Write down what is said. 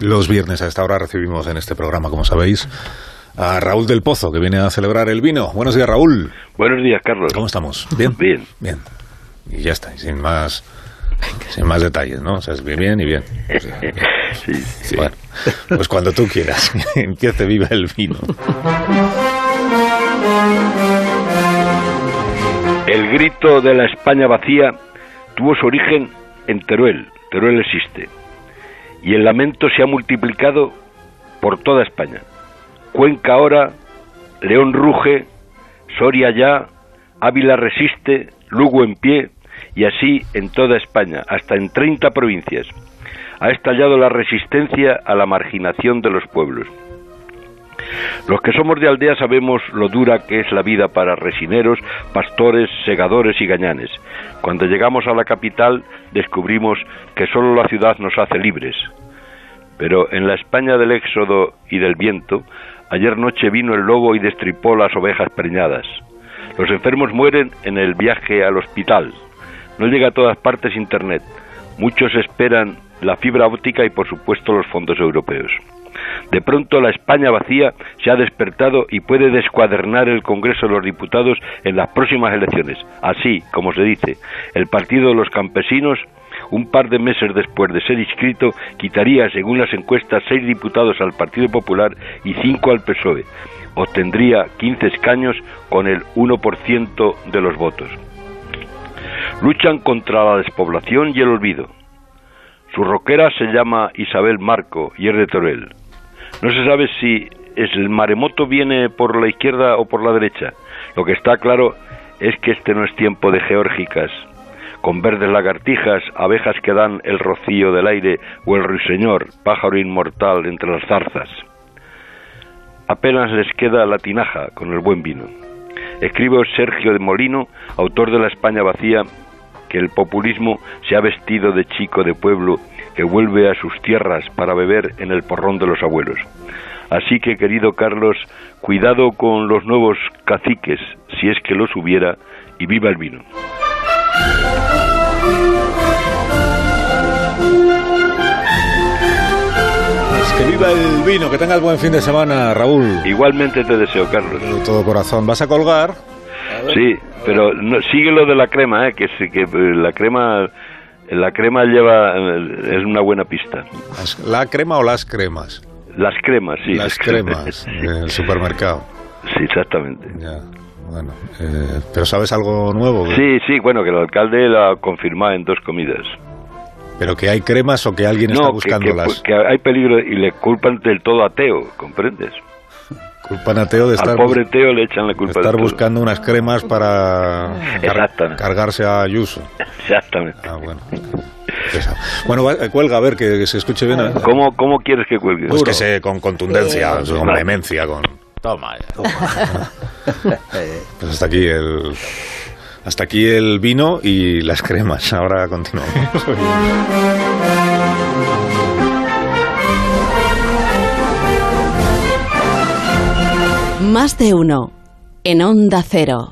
Los viernes a esta hora recibimos en este programa, como sabéis, a Raúl del Pozo, que viene a celebrar el vino. Buenos días, Raúl. Buenos días, Carlos. ¿Cómo estamos? ¿Bien? Bien. Bien. Y ya está, y sin más, sin más detalles, ¿no? O sea, es bien, bien y bien. O sea, bien. Sí, sí. Bueno, pues cuando tú quieras, empiece viva el vino. El grito de la España vacía tuvo su origen en Teruel. Teruel existe. Y el lamento se ha multiplicado por toda España. Cuenca ahora, León ruge, Soria ya, Ávila resiste, Lugo en pie, y así en toda España, hasta en 30 provincias. Ha estallado la resistencia a la marginación de los pueblos. Los que somos de aldea sabemos lo dura que es la vida para resineros, pastores, segadores y gañanes. Cuando llegamos a la capital descubrimos que solo la ciudad nos hace libres. Pero en la España del éxodo y del viento, ayer noche vino el lobo y destripó las ovejas preñadas. Los enfermos mueren en el viaje al hospital. No llega a todas partes Internet. Muchos esperan la fibra óptica y por supuesto los fondos europeos. De pronto la España vacía se ha despertado y puede descuadernar el Congreso de los Diputados en las próximas elecciones. Así, como se dice, el Partido de los Campesinos, un par de meses después de ser inscrito, quitaría, según las encuestas, seis diputados al Partido Popular y cinco al PSOE. Obtendría 15 escaños con el 1% de los votos. Luchan contra la despoblación y el olvido. Su roquera se llama Isabel Marco y es de Torel. No se sabe si el maremoto viene por la izquierda o por la derecha. Lo que está claro es que este no es tiempo de geórgicas, con verdes lagartijas, abejas que dan el rocío del aire o el ruiseñor, pájaro inmortal entre las zarzas. Apenas les queda la tinaja con el buen vino. Escribe Sergio de Molino, autor de La España vacía, que el populismo se ha vestido de chico de pueblo que vuelve a sus tierras para beber en el porrón de los abuelos. Así que, querido Carlos, cuidado con los nuevos caciques, si es que los hubiera, y viva el vino. Pues que viva el vino, que tengas buen fin de semana, Raúl. Igualmente te deseo, Carlos. De todo corazón. ¿Vas a colgar? Sí, pero no, sigue lo de la crema, ¿eh? que, que eh, la crema la crema lleva eh, es una buena pista. ¿La crema o las cremas? Las cremas, sí. las cremas del supermercado. Exactamente. Ya, bueno. eh, ¿Pero sabes algo nuevo? Sí, sí, bueno, que el alcalde lo ha confirmado en dos comidas. ¿Pero que hay cremas o que alguien está No, que, buscándolas? que, que hay peligro y le culpan del todo a Teo, ¿comprendes? Culpan a Teo de estar, Al pobre Teo le echan la de culpa de estar todo. buscando unas cremas para car- cargarse a Ayuso. Exactamente. Ah, bueno. Bueno, va- eh, cuelga, a ver, que, que se escuche bien. ¿Cómo, ¿Cómo quieres que cuelgue? Pues que se con contundencia, con vehemencia, con... Toma ya. Pues hasta aquí el... Hasta aquí el vino y las cremas. Ahora continuamos. Más de uno. En Onda Cero.